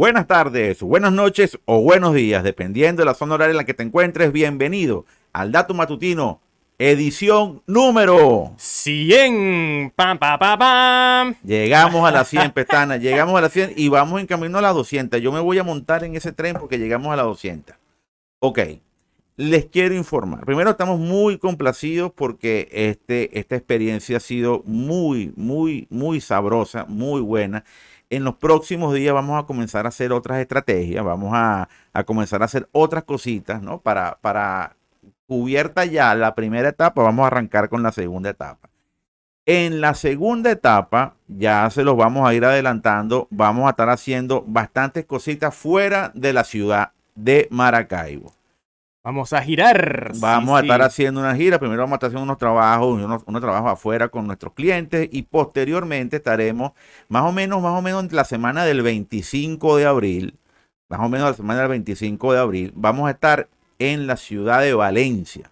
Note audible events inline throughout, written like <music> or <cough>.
Buenas tardes, buenas noches o buenos días, dependiendo de la zona horaria en la que te encuentres. Bienvenido al Dato Matutino, edición número 100. Pam, pam, pam, pam. Llegamos a las <laughs> 100 pestanas, llegamos a las 100 y vamos en camino a las 200. Yo me voy a montar en ese tren porque llegamos a las 200. Ok, les quiero informar. Primero estamos muy complacidos porque este, esta experiencia ha sido muy, muy, muy sabrosa, muy buena. En los próximos días vamos a comenzar a hacer otras estrategias, vamos a, a comenzar a hacer otras cositas, ¿no? Para, para cubierta ya la primera etapa, vamos a arrancar con la segunda etapa. En la segunda etapa, ya se los vamos a ir adelantando, vamos a estar haciendo bastantes cositas fuera de la ciudad de Maracaibo. Vamos a girar. Vamos a estar sí. haciendo una gira. Primero vamos a estar haciendo unos trabajos, unos, unos trabajos afuera con nuestros clientes y posteriormente estaremos más o menos, más o menos entre la semana del 25 de abril, más o menos la semana del 25 de abril, vamos a estar en la ciudad de Valencia.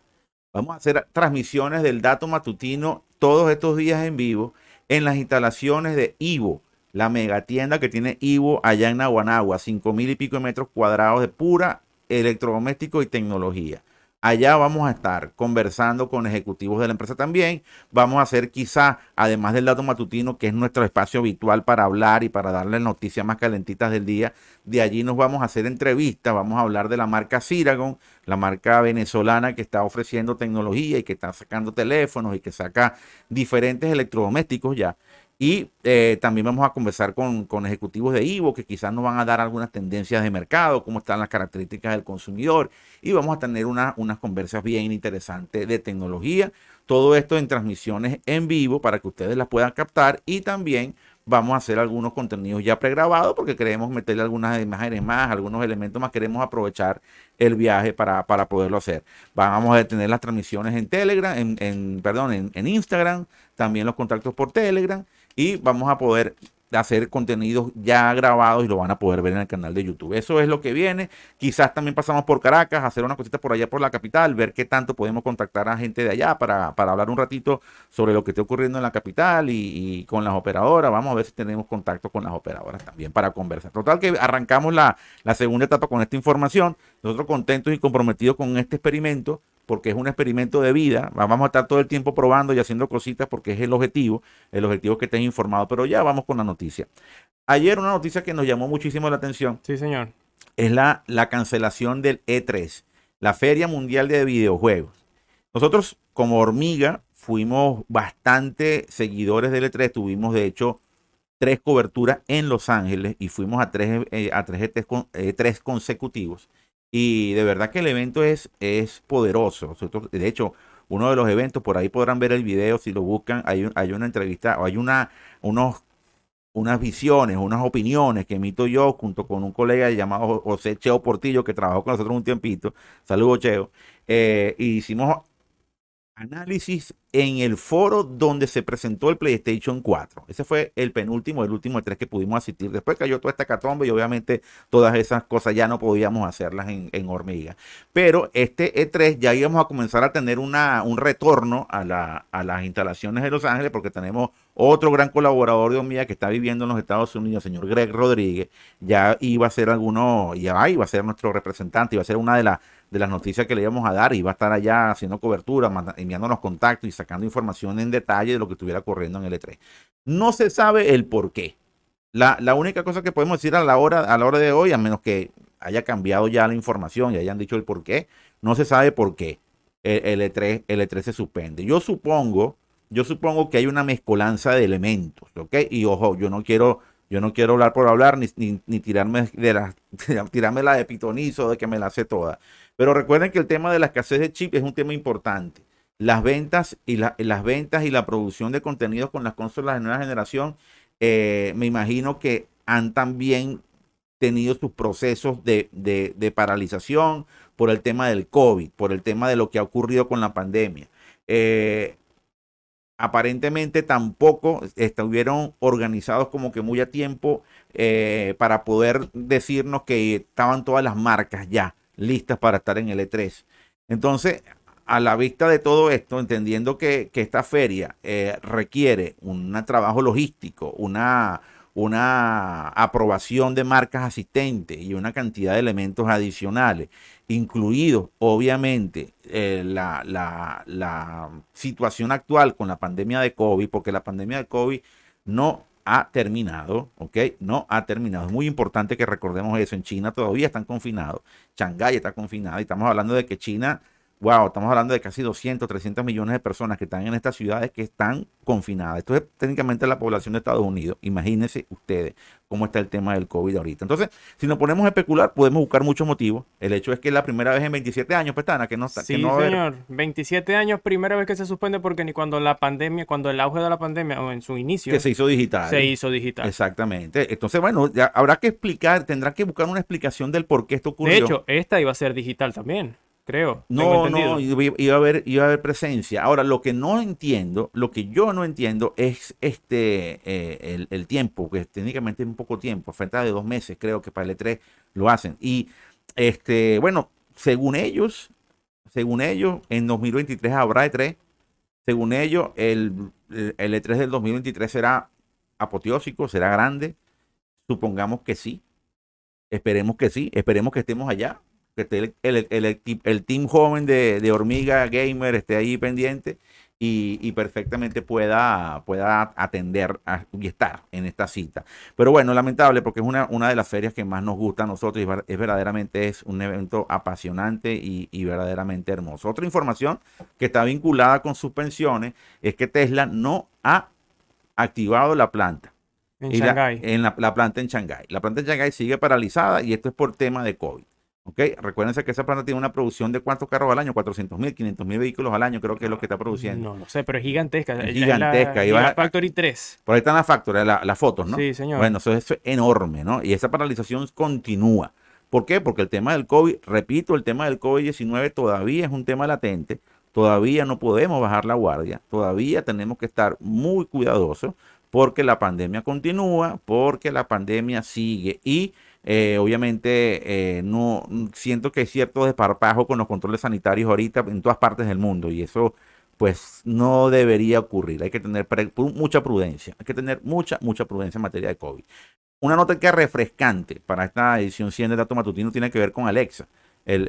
Vamos a hacer transmisiones del dato matutino todos estos días en vivo en las instalaciones de Ivo, la megatienda que tiene Ivo allá en Naguanagua, cinco mil y pico de metros cuadrados de pura electrodoméstico y tecnología. Allá vamos a estar conversando con ejecutivos de la empresa también. Vamos a hacer quizá, además del dato matutino, que es nuestro espacio habitual para hablar y para darle noticias más calentitas del día, de allí nos vamos a hacer entrevistas, vamos a hablar de la marca Ciragon, la marca venezolana que está ofreciendo tecnología y que está sacando teléfonos y que saca diferentes electrodomésticos ya. Y eh, también vamos a conversar con, con ejecutivos de Ivo que quizás nos van a dar algunas tendencias de mercado, cómo están las características del consumidor. Y vamos a tener una- unas conversas bien interesantes de tecnología. Todo esto en transmisiones en vivo para que ustedes las puedan captar. Y también vamos a hacer algunos contenidos ya pregrabados porque queremos meterle algunas imágenes más, algunos elementos más. Queremos aprovechar el viaje para, para poderlo hacer. Vamos a tener las transmisiones en Telegram, en, perdón, en Instagram, también los contactos por Telegram y vamos a poder hacer contenidos ya grabados y lo van a poder ver en el canal de YouTube. Eso es lo que viene. Quizás también pasamos por Caracas, hacer una cosita por allá por la capital, ver qué tanto podemos contactar a gente de allá para, para hablar un ratito sobre lo que está ocurriendo en la capital y, con las operadoras. Vamos a ver si tenemos contacto con las operadoras también para conversar. Total que arrancamos la, la segunda etapa con esta información. Nosotros contentos y comprometidos con este experimento porque es un experimento de vida. Vamos a estar todo el tiempo probando y haciendo cositas porque es el objetivo. El objetivo que estés informado. Pero ya vamos con la noticia. Ayer una noticia que nos llamó muchísimo la atención Sí, señor. es la, la cancelación del E3, la Feria Mundial de Videojuegos. Nosotros como hormiga fuimos bastante seguidores del E3, tuvimos de hecho tres coberturas en Los Ángeles y fuimos a tres, eh, a tres E3, con- E3 consecutivos. Y de verdad que el evento es, es poderoso. Nosotros, de hecho, uno de los eventos, por ahí podrán ver el video si lo buscan, hay, un- hay una entrevista o hay una, unos unas visiones, unas opiniones que emito yo junto con un colega llamado José Cheo Portillo que trabajó con nosotros un tiempito. Saludos, Cheo. Eh, y hicimos análisis en el foro donde se presentó el PlayStation 4. Ese fue el penúltimo, el último E3 que pudimos asistir. Después cayó toda esta catombe y obviamente todas esas cosas ya no podíamos hacerlas en, en hormiga. Pero este E3 ya íbamos a comenzar a tener una, un retorno a, la- a las instalaciones de Los Ángeles porque tenemos otro gran colaborador de hormiga que está viviendo en los Estados Unidos, señor Greg Rodríguez. Ya iba a ser alguno, ya iba a ser nuestro representante, iba a ser una de las de las noticias que le íbamos a dar, iba a estar allá haciendo cobertura, enviándonos contactos y sacando información en detalle de lo que estuviera ocurriendo en el E3. No se sabe el por qué. La, la única cosa que podemos decir a la hora, a la hora de hoy, a menos que haya cambiado ya la información y hayan dicho el por qué, no se sabe por qué el, el E3, el E3 se suspende. Yo supongo, yo supongo que hay una mezcolanza de elementos, ¿ok? Y ojo, yo no quiero, yo no quiero hablar por hablar ni, ni, ni tirarme de la, <laughs> tirarme la de pitonizo de que me la sé toda. Pero recuerden que el tema de la escasez de chip es un tema importante. Las ventas y la- las ventas y la producción de contenidos con las consolas de nueva generación, eh, me imagino que han también tenido sus procesos de, de- paralización por el tema del COVID, por el tema de lo que ha ocurrido con la pandemia. Eh, aparentemente tampoco estuvieron organizados como que muy a tiempo eh, para poder decirnos que estaban todas las marcas ya listas para estar en el E3. Entonces, a la vista de todo esto, entendiendo que, que esta feria eh, requiere un trabajo logístico, una, una aprobación de marcas asistentes y una cantidad de elementos adicionales, incluidos obviamente eh, la, la, situación actual con la pandemia de COVID, porque la pandemia de COVID no ha terminado, ¿ok? No ha terminado. Es muy importante que recordemos eso. En China todavía están confinados. Shanghái está confinado y estamos hablando de que China wow, estamos hablando de casi 200, 300 millones de personas que están en estas ciudades que están confinadas. Esto es técnicamente la población de Estados Unidos. Imagínense ustedes cómo está el tema del COVID ahorita. Entonces, si nos ponemos a especular, podemos buscar muchos motivos. El hecho es que es la primera vez en 27 años, Pestana, que no está. Sí, que no señor. 27 años, primera vez que se suspende porque ni cuando la pandemia, cuando el auge de la pandemia o en su inicio. Que se hizo digital. Se hizo digital. Exactamente. Entonces, bueno, ya habrá que explicar, tendrá que buscar una explicación del por qué esto ocurrió. De hecho, esta iba a ser digital también creo. No, no, iba a, haber, iba a haber presencia. Ahora, lo que no entiendo, lo que yo no entiendo es este eh, el, tiempo, que técnicamente es un poco tiempo, falta de dos meses, creo que para el E3 lo hacen. Y este, bueno, según ellos, según ellos, en 2023 habrá E3. Según ellos, el, el E3 del 2023 será apoteósico, será grande. Supongamos que sí. Esperemos que sí. Esperemos que estemos allá que esté el, team joven de, Hormiga Gamer esté ahí pendiente y, perfectamente pueda, pueda atender y estar en esta cita. Pero bueno, lamentable porque es una, una de las ferias que más nos gusta a nosotros y es verdaderamente es un evento apasionante y, verdaderamente hermoso. Otra información que está vinculada con suspensiones es que Tesla no ha activado la planta. En Shanghái. en la, la, planta en Shanghái. La planta en Shanghái sigue paralizada y esto es por tema de COVID. ¿Ok? Recuérdense que esa planta tiene una producción de cuántos carros al año, 400 mil, 500 mil vehículos al año, creo que es lo que está produciendo. No lo sé, pero es gigantesca. Es gigantesca. y la Factory 3. Por ahí están las Factory, las fotos, ¿no? Sí, señor. Bueno, eso, es enorme, ¿no? Y esa paralización continúa. ¿Por qué? Porque el tema del COVID, repito, el tema del COVID-19 todavía es un tema latente, todavía no podemos bajar la guardia, todavía tenemos que estar muy cuidadosos porque la pandemia continúa, porque la pandemia sigue y eh, obviamente, eh, no siento que hay cierto desparpajo con los controles sanitarios ahorita en todas partes del mundo y eso pues no debería ocurrir. Hay que tener mucha prudencia, hay que tener mucha, mucha prudencia en materia de COVID. Una nota que es refrescante para esta edición 100 de Dato Matutino tiene que ver con Alexa. El,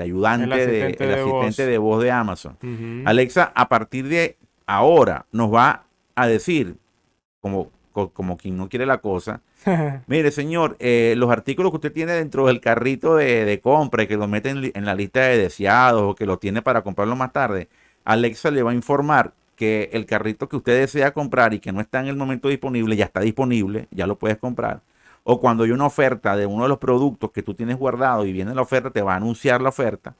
ayudante, el asistente, de, asistente de, voz. de Amazon. Alexa, a partir de ahora, nos va a decir, como, como quien no quiere la cosa, <laughs> Mire, señor, eh, los artículos que usted tiene dentro del carrito de, compra y que lo mete en, la lista de deseados o que lo tiene para comprarlo más tarde, Alexa le va a informar que el carrito que usted desea comprar y que no está en el momento disponible, ya está disponible, ya lo puedes comprar. O cuando hay una oferta de uno de los productos que tú tienes guardado y viene la oferta, te va a anunciar la oferta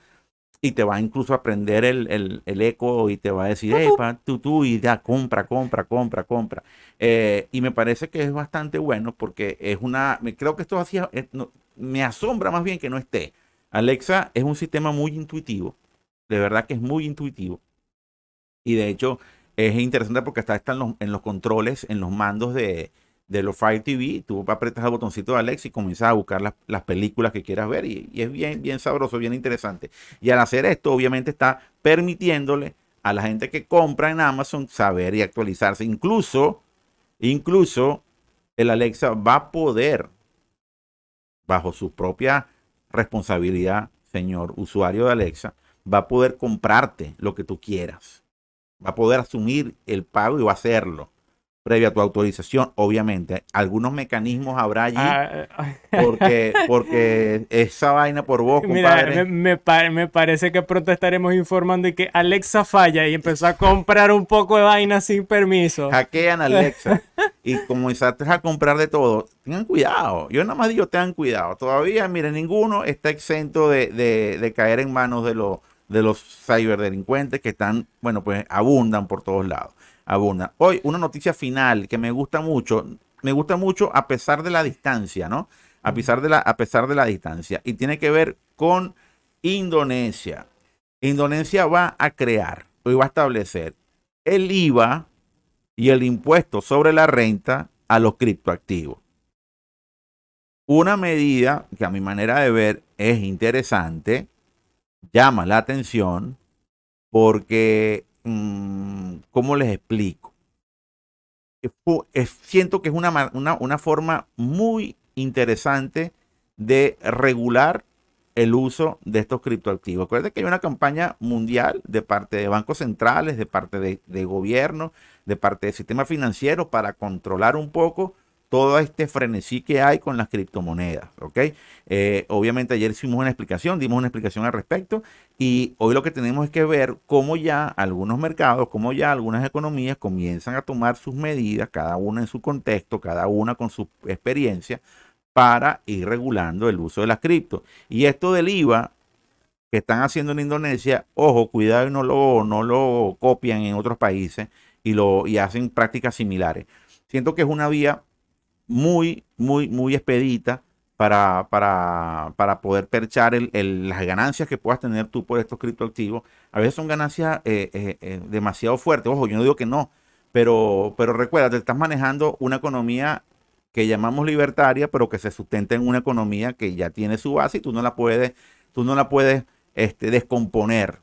y te va incluso a prender el, eco y te va a decir, hey, tú, tú, y ya, compra, compra, compra, compra. Eh, y me parece que es bastante bueno porque es una, creo que esto hacía, eh, me asombra más bien que no esté. Alexa es un sistema muy intuitivo, de verdad que es muy intuitivo. Y de hecho es interesante porque está, está en los controles, en los mandos de, de los Fire TV, tú apretas el botoncito de Alex y comienzas a buscar las, películas que quieras ver y, es bien, bien sabroso, bien interesante. Y al hacer esto, obviamente está permitiéndole a la gente que compra en Amazon saber y actualizarse. Incluso, incluso el Alexa va a poder, bajo su propia responsabilidad, señor usuario de Alexa, va a poder comprarte lo que tú quieras. Va a poder asumir el pago y va a hacerlo previa tu autorización, obviamente. Algunos mecanismos habrá allí, ah, <laughs> porque, porque esa vaina por vos, compadre. me, me, parece que pronto estaremos informando de que Alexa falla y empezó a comprar un poco de vaina sin permiso. Hackean Alexa <laughs> y comenzaste a comprar de todo. Tengan cuidado. Yo nada más digo, tengan cuidado. Todavía, miren, ninguno está exento de, de caer en manos de los de los ciberdelincuentes que están, bueno, pues abundan por todos lados abunda. Hoy, una noticia final que me gusta mucho, me gusta mucho a pesar de la distancia, ¿no? A pesar de la, a pesar de la distancia. Y tiene que ver con Indonesia. Indonesia va a crear, hoy va a establecer el IVA y el impuesto sobre la renta a los criptoactivos. Una medida que a mi manera de ver es interesante, llama la atención, porque Mm, ¿cómo les explico? siento que es una, una, una forma muy interesante de regular el uso de estos criptoactivos. Acuérdense que hay una campaña mundial de parte de bancos centrales, de parte de, gobierno, de parte del sistema financiero para controlar un poco todo este frenesí que hay con las criptomonedas. ¿ok? Eh, obviamente ayer hicimos una explicación, dimos una explicación al respecto y hoy lo que tenemos es que ver cómo ya algunos mercados, cómo ya algunas economías comienzan a tomar sus medidas, cada una en su contexto, cada una con su experiencia, para ir regulando el uso de las cripto. Y esto del IVA que están haciendo en Indonesia, ojo, cuidado y no lo, no lo copian en otros países y, lo, y hacen prácticas similares. Siento que es una vía muy, muy, muy expedita para, para, para poder perchar el, las ganancias que puedas tener tú por estos criptoactivos. A veces son ganancias eh, eh, eh, demasiado fuertes. Ojo, yo no digo que no, pero, pero recuerda, te estás manejando una economía que llamamos libertaria, pero que se sustenta en una economía que ya tiene su base y tú no la puedes, tú no la puedes este, descomponer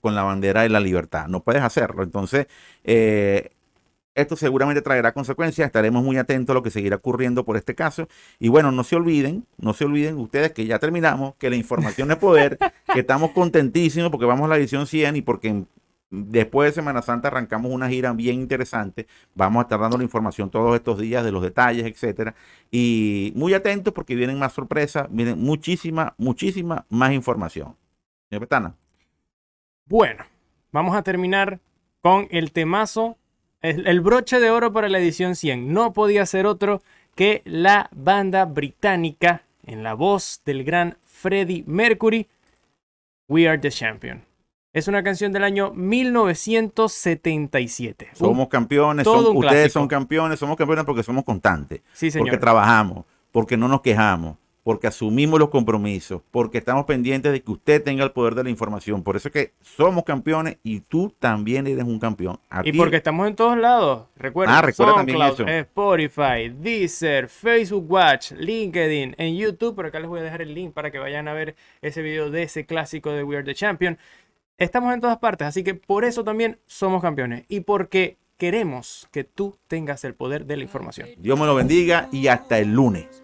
con la bandera de la libertad. No puedes hacerlo. Entonces, eh, esto seguramente traerá consecuencias. Estaremos muy atentos a lo que seguirá ocurriendo por este caso. Y bueno, no se olviden, no se olviden ustedes que ya terminamos, que la información es poder, <laughs> que estamos contentísimos porque vamos a la edición 100 y porque Después de Semana Santa arrancamos una gira bien interesante. Vamos a estar dando la información todos estos días de los detalles, etcétera. Y muy atentos porque vienen más sorpresas, vienen muchísima, muchísima más información. Señor Petana. Bueno, vamos a terminar con el temazo, el, el broche de oro para la edición 100. No podía ser otro que la banda británica en la voz del gran Freddie Mercury, We Are the Champion. Es una canción del año 1977. Somos campeones, ustedes son campeones, somos campeones porque somos constantes, sí, señor. porque trabajamos, porque no nos quejamos, porque asumimos los compromisos, porque estamos pendientes de que usted tenga el poder de la información. Por eso es que somos campeones y tú también eres un campeón. y porque estamos en todos lados. Recuerda, ah, recuerda también eso. Spotify, Deezer, Facebook Watch, LinkedIn, en YouTube. Por acá les voy a dejar el link para que vayan a ver ese video de ese clásico de We Are the Champion. Estamos en todas partes, así que por eso también somos campeones y porque queremos que tú tengas el poder de la información. Dios me lo bendiga y hasta el lunes.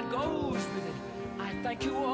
That goes with it. I thank you all,